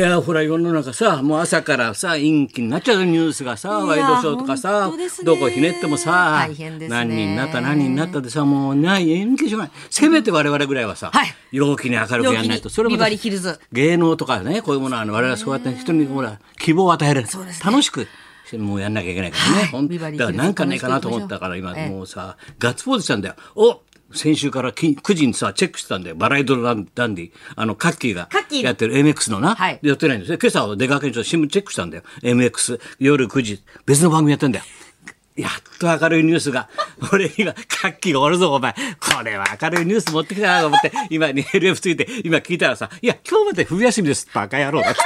いやほら世の中さもう朝からさ陰気になっちゃうニュースがさワイドショーとかさ、どこひねってもさ、大変ですね。何人になった何人になったでさもうない陰気しょうがない。せめて我々ぐらいはさ、はい。陽気に明るくやらないと。それもビバリーヒルズ。芸能とかねこういうものはね我々はそうやって人にほら希望を与える、ね。楽しくもうやんなきゃいけないからね、はい。だからなんかねえかなと思ったから今もうさガッツポーズしたんだよ。お先週からき9時にさチェックしてたんだよ。バラエティダンダンディ。あのカッキーがカッキーやってる MX のな、はい。でやってないんですよ。今朝は出かけにちょっと新聞チェックしたんだよ。MX 夜9時別の番組やってんだよ。やっと明るいニュースが、俺今、カッキーがおるぞ、お前。これは明るいニュース持ってきたなと思って、今に LF ついて、今聞いたらさ、いや、今日まで冬休みです、バカ野郎だって。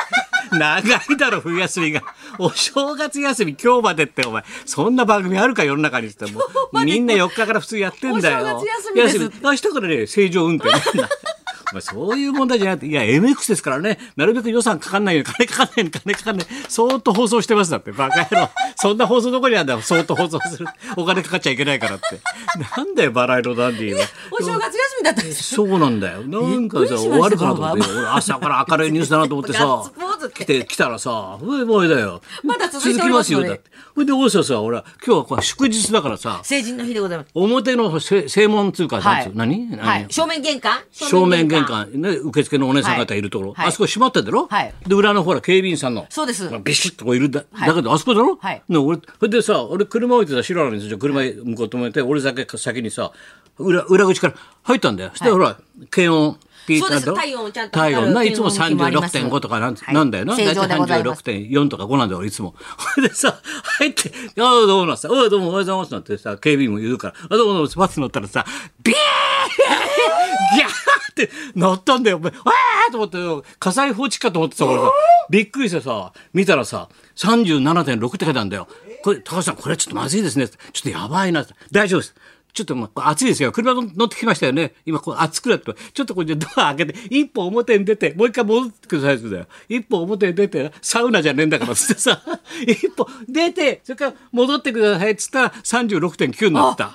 長いだろ、冬休みが。お正月休み今日までって、お前。そんな番組あるか、世の中にって。もう、みんな4日から普通やってんだよ。お正月休み明日からね、正常運転。お前そういう問題じゃなくて、いや、MX ですからね、なるべく予算かかんないように、金かかんないように、金かかんない。そーっと放送してますだって、バカ野郎。そんな放送どこにあるんだよ、そーっと放送する。お金かかっちゃいけないからって。なんだよ、バラ色ダンディーは。お正月休みだったんです。そうなんだよ。なんかさ、終わるかなと思って、俺朝から明るいニュースだなと思ってさ来て、来たらさ、うえ、もうだよ。まだ続いますよ、だって。それで、大下さ、俺は、今日はこれ祝日だからさ、成人の日でございます。表のせ正門通貨、はい。何何？はい。正面玄関？正面玄関、ね、受付のお姉さん方いるところ、はい。あそこ閉まってんだろ、はい。で、裏のほら、警備員さんの。そうです。ビシッとこういるだ、はい。だけど、あそこだろ？はい。ね、俺、それでさ、俺車置いてた白のに車向こう止めて、俺だけ先にさ、裏、裏口から入ったんだよ。そしてほら、検温、ピーそうです体温をちゃんと体温な、いつも検温器もあります36.5とかなん,、はいなんだよな。正常でございます36.4とか5なんだよ、俺いつも。そ れでさ、入って、ああ、どうもなさ、おい、どうもおはようございますなんてさ、警備員も言うから、あどうもどうも、バス乗ったらさ、ビーギャーってなったんだよ。お前わーと思ってよ、火災報知器かと思ってさ、俺さ、びっくりしてさ、見たらさ、37.6って書いてあるんだよ。これ、高橋さん、これちょっとまずいですね。ちょっとやばいな。大丈夫です。ちょっともう暑いですよ。車乗ってきましたよね。今こう暑くなって。ちょっとこれドア開けて、一歩表に出て、もう一回戻ってくださいってだよ。一歩表に出て、サウナじゃねえんだからつってさ、一歩出て、それから戻ってくださいっつったら36.9になった。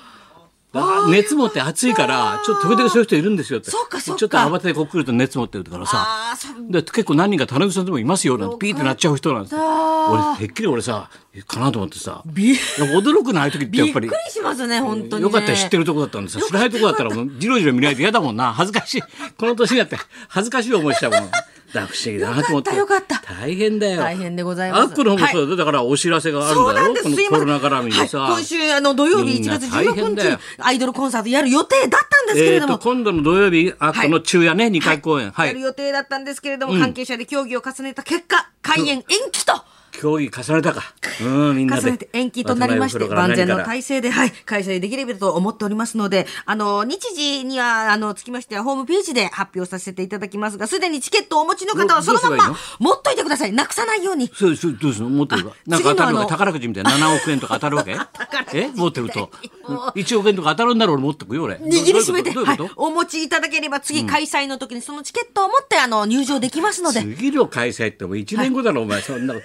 熱持って暑いから、ちょっと時々そういう人いるんですよって。そうかそうか。ちょっと慌ててこっくると熱持ってるからさ。で結構何人か田中さんでもいますよなんてピーってなっちゃう人なんです。よ俺てっきり俺さかなと思ってさ。び驚くない時ってやっぱり。びっくりしますね本当にね。よかったら知ってるとこだったんですよ。知らないとこだったらもうじろじろ見ないと嫌だもんな。恥ずかしい。この年になって恥ずかしい思いしたもんだ不思議だなと思って。よかった大変だよ。大変でございます。あっこの方もそうだ、だからお知らせがあるんだろこのコロナ絡みでさ、はい、今週あの土曜日1みんな月大変16日アイドルコンサートやる予定だったんですけえー、れども、と今度の土曜日あこの昼夜ね、二回公演。はい、やる予定だったんですけれども、関係者で協議を重ねた結果開演延期と競技重ねたか。うんみんなで。重ねて延期となりまして、万全の体体制で、はい、開催できればと思っておりますので、あの、日時には、あの、つきましては、ホームページで発表させていただきますが、すでにチケットをお持ちの方は、そのまんま持っといてください。なくさないように。そうそうどうす。るの持ってるかあなんか当たるの次のあの宝くじみたいな。7億円とか当たるわけ？え？持ってると。1億円とか当たるんだろう俺持ってくよ俺。握りしめて、お持ちいただければ、次、開催の時にそのチケットを持って、あの、入場できますので。次の開催ってもう1年後だろ、お前。そんな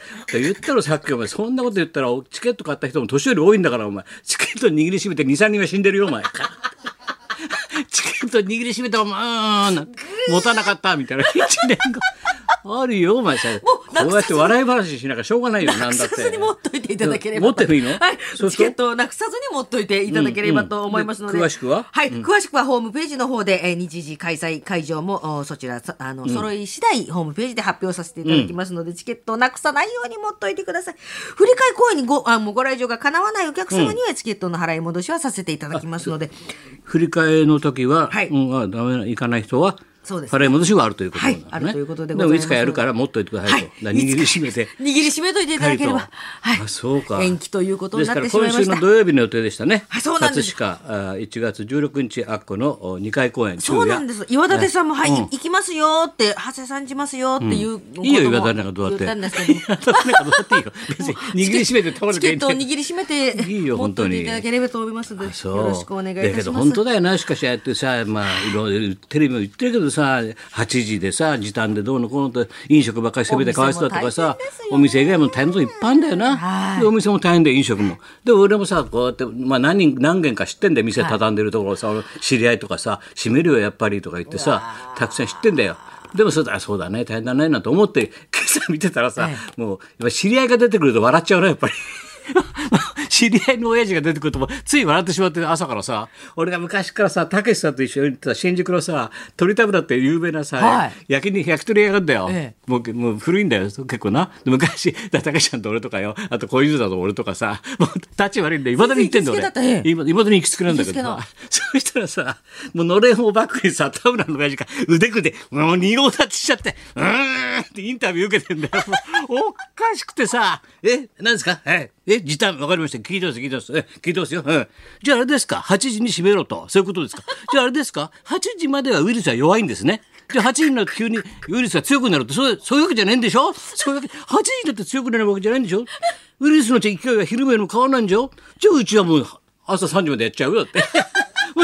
言ったろさっきお前。そんなこと言ったらチケット買った人も年寄り多いんだからお前。チケット握りしめて23人は死んでるよお前。チケット握りしめてお前うーん持たなかったみたいな。1年後。あるよお前さ。こうやって笑い話しながらしょうがないよなんだって。なくさずに持っといていただければ。持ってもい。いのはい。チケットをなくさずに持っといていただければと思いますので。うんうんで詳しくは？はい。詳しくはホームページの方で、えー日時開催会場も、おそちら、さあの、揃い次第、ホームページで発表させていただきますので、チケットをなくさないように持っといてください。振り替え公演にご、あもうご来場が叶わないお客様には、チケットの払い戻しはさせていただきますので、振り替えの時は、はい。うん、あダメな行かない人は払い戻しはあるということなんだね、はいあるということでございます。もいつかやるから持っといてくださいと、はい。握りしめて。握りしめといていただければ、はいあそうか。延期ということになってしですからまいました。今週の土曜日の予定でしたね。はいそうなんです。葛飾あ1月16日あっこのお2回公演そうなんです。岩立さんも、はい、うん。行きますよって、長谷さん来ますよっていうことも、いいよ岩田なんかどうだって。言ったんですけど。別に 握りしめて倒れチケットをて。握りしめて、いいよ本当に。いただければと思いますよろしくお願いいたします。だけど本当だよな。しかしああやってさまあいろいろテレビも言ってるけどさ8時でさ時短でどうのこうのと飲食ばっかり攻めてかわいそうだとかさお店以外も大変なこといっぱいあるんだよな、はお店も大変で飲食も。で俺もさこうやって、まあ、何人何軒か知ってんで店畳んでるところさ、俺知り合いとかさ閉めるよやっぱりとか言ってさたくさん知ってんだよ。でもそうだそうだね大変だねなんて思って今朝見てたらさ、えもう知り合いが出てくると笑っちゃうねやっぱり。知り合いの親父が出てくるとつい笑ってしまって朝からさ俺が昔からさたけしさんと一緒に行ってた新宿のさ鳥田村って有名なさ、はい。焼き肉焼き鳥屋があるんだよ、えもうもう古いんだよ結構な。で昔たけしさんと俺とかよ。あと小泉さんと俺とかさもう立ち悪いんでいまだに行ってんだ行きつけだったええ俺。いまだに行きつけなんだけど。さそしたらさもうのれんをバックにさ田村の親父が腕組んでもう二号立ちしちゃってうーんってインタビュー受けてんだよ。おかしくてさえ何ですか？はいえ時短わかりました。聞いてます聞いてます。え聞いてますよ、うん、じゃああれですか。8時に閉めろと。そういうことですか。じゃああれですか。8時まではウイルスは弱いんですね。じゃあ8時になると急にウイルスが強くなるってそうそういうわけじゃねえんでしょ。そういうわけ8時になって強くなるわけじゃないんでしょ。ウイルスの勢いは昼間の変わらないんでしょ。じゃあうちはもう朝3時までやっちゃうよって。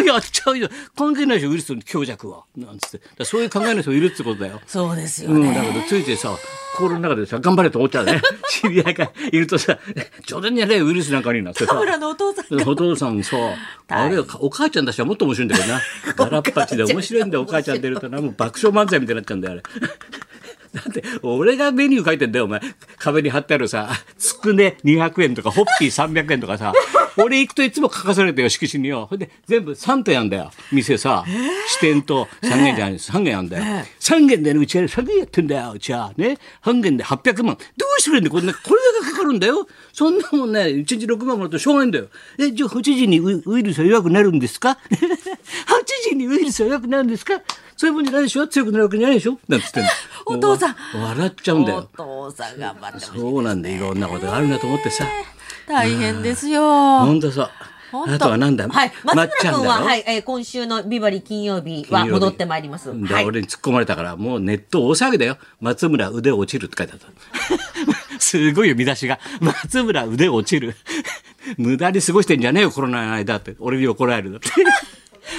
もうやっちゃうよ。関係ないでしょ、ウイルスの強弱は。なんつって。そういう考えの人いるってことだよ。そうですようん、ね。だけどついついさ心の中でさ頑張れと思っちゃうね 知り合いがいるとさ冗談にやれよウイルスなんかになってさ田村のお父さんがお父さんさあれよお母ちゃんたちはもっと面白いんだけどな ガラッパチで面白いんだよお母ちゃん出るとなもう爆笑漫才みたいになっちゃうんだよあれ。だって俺がメニュー書いてんだよお前壁に貼ってあるさつくね200円とかホッピー300円とかさ俺行くといつも書かされてよ色紙によ。ほんで全部3点あんだよ。店さ、支店と3軒じゃない3軒あんだよ、3軒でねうちは3軒やってんだようちは。ね？半軒で800万。どうしてくれんだこれ,、ね、これだけかかるんだよ。そんなもんね1日6万もらうとしょうがないんだよ。えじゃあ8時にウウイルスは弱くなるんですか？8時にウイルスは弱くなるんですか？そういうもんじゃないでしょ？強くなるわけじゃないでしょ？なんつって お父さん。笑っちゃうんだおよ父さん頑張ってほしいそうなんだよ。いろんなことがあるなと思ってさ大変ですよ。ほんとそう。本当。あとはなんだ？はい、松村君は、はい、えー今週のビバリー金曜日は戻ってまいります。ではい。俺に突っ込まれたからもうネット大騒ぎだよ。松村腕落ちるって書いてあった すごいよ見出しが松村腕落ちる。無駄に過ごしてんじゃねえよコロナの間って。俺に怒られるだって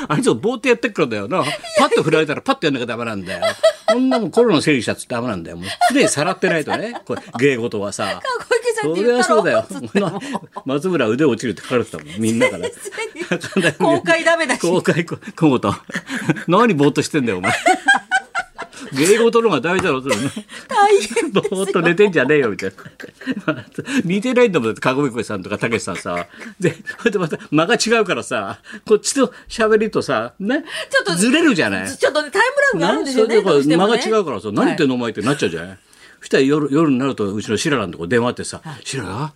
あいつぼーっとやってっからだよな。パッと振られたらパッとやんなきゃダメなんだよ。こんなもんコロナの整理したってダメなんだよ。もう常にさらってないとね。これ芸事はさ。それはそうだよ。松村腕落ちるって書かれてたもんみんなから。公開ダメだし。公開こ小言何ぼーっとしてんだよお前 芸事の方が大事だろそれ大変ぼーっと寝てんじゃねえよみたいな。似てないんだもんかごみこさんとかたけしさんさ。でそれでまた間が違うからさこっちと喋りとさねちょっとずれるじゃない。ちょっとね、タイムラグがあるんですよね。ね。間が違うからさ、何言ってんのお前ってなっちゃうじゃない。そしたら夜夜になるとうちのシララのとこ電話あってさ「シララ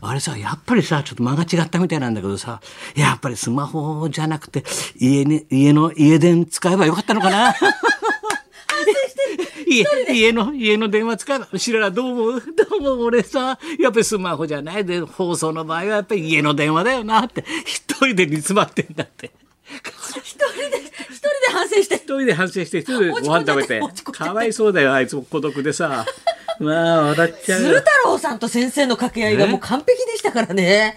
あれさやっぱりさちょっと間が違ったみたいなんだけどさやっぱりスマホじゃなくて家,、に家の家電使えばよかったのかな?」家家の家の電話使えば「シララどう思う？どうも俺さやっぱりスマホじゃないで。放送の場合はやっぱり家の電話だよな」って。一人で煮詰まってんだって。一人で、一人で反省して。一人で反省して一人でご飯食べて。かわいそうだよあいつも。孤独でさ。まあ笑っちゃうよ。鶴太郎さんと先生の掛け合いがもう完璧でしたからね。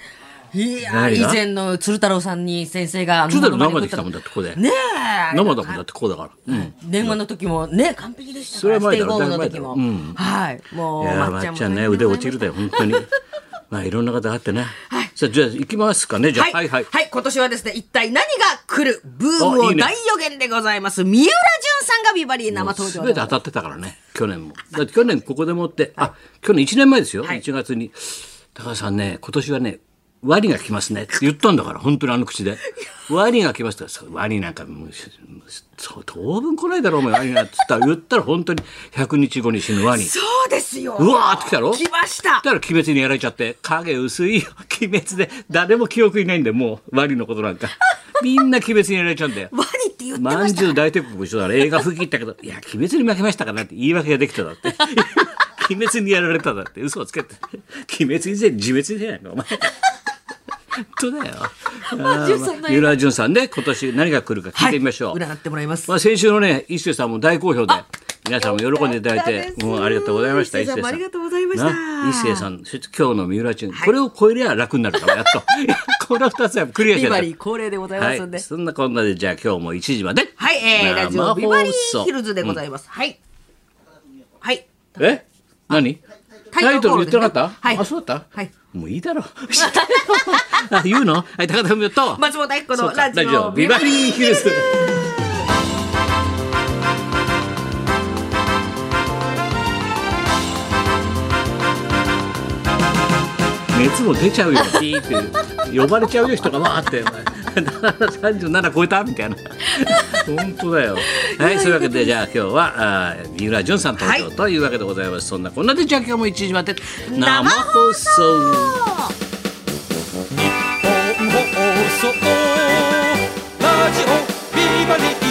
いやー以前の鶴太郎さんに先生が鶴太郎生で来たもんだってここで。ねえ。生だもんだってこうだから、うん。電話の時もね、完璧でしたから、それは前だろステイホームの時も。うん。はい。もう、いやーまっちゃんね。腕落ちるだよ本当に。まあいろんな方があってね、さあじゃあ行きますかね。じゃあ、はい、はいはい。今年はですね、一体何が来る？ブームを大予言でございます。三浦淳さんがビバリー生登場で全て当たってたからね。去年も。だって去年ここでもって、あ去年1年前ですよ、はい。1月に。高橋さんね今年はねワニが来ますねって言ったんだから本当にあの口で。ワニが来ますってそうワニなんかもうそう当分来ないだろうお前ワニなんて言ったら言ったら本当に100日後に死ぬワニそうですよ。うわーって来たろ？来ました。だから鬼滅にやられちゃって影薄いよ。鬼滅で誰も記憶いないんでもうワニのことなんか。みんな鬼滅にやられちゃうんだよ。ワニって言ってまました。んじゅう大帝国も一緒だから映画吹き切ったけどいや鬼滅に負けましたからって言い訳ができただって。鬼滅にやられただって嘘をつけて。鬼滅以前自滅じゃないのお前。本当だよ。まあ淳さんの映画三浦淳さんで今年何が来るか聞いてみましょう、占ってもらいます。まあ、先週のね一世さんも大好評で皆さんも喜んでいただいてもうありがとうございました一世さんもありがとうございました。な一世さん今日の三浦淳、これを超えりゃ楽になるからやっと。この二つはクリアしビバてないリー恒例でございますんで。はい、そんなこんなでじゃあ今日も1時まで。はい、えー、ラジオ生ビバリーヒルズでございます。はい。はい。え？何？タイトル言ってなかった、はい。あそうだった、はいもういいだろう。あ、言うの？はい、高田文夫と。松本明子のラジオ。ビバリーヒルズ。熱も出ちゃうよ、ピーって。呼ばれちゃうよ、人がわーって。37超えたみたいな本当だよはいそういうわけでじゃあ今日はあ三浦淳さん登場、というわけでございます、そんなこんなでじゃあ今日も1時まで生放送日本放送ラジオビバリー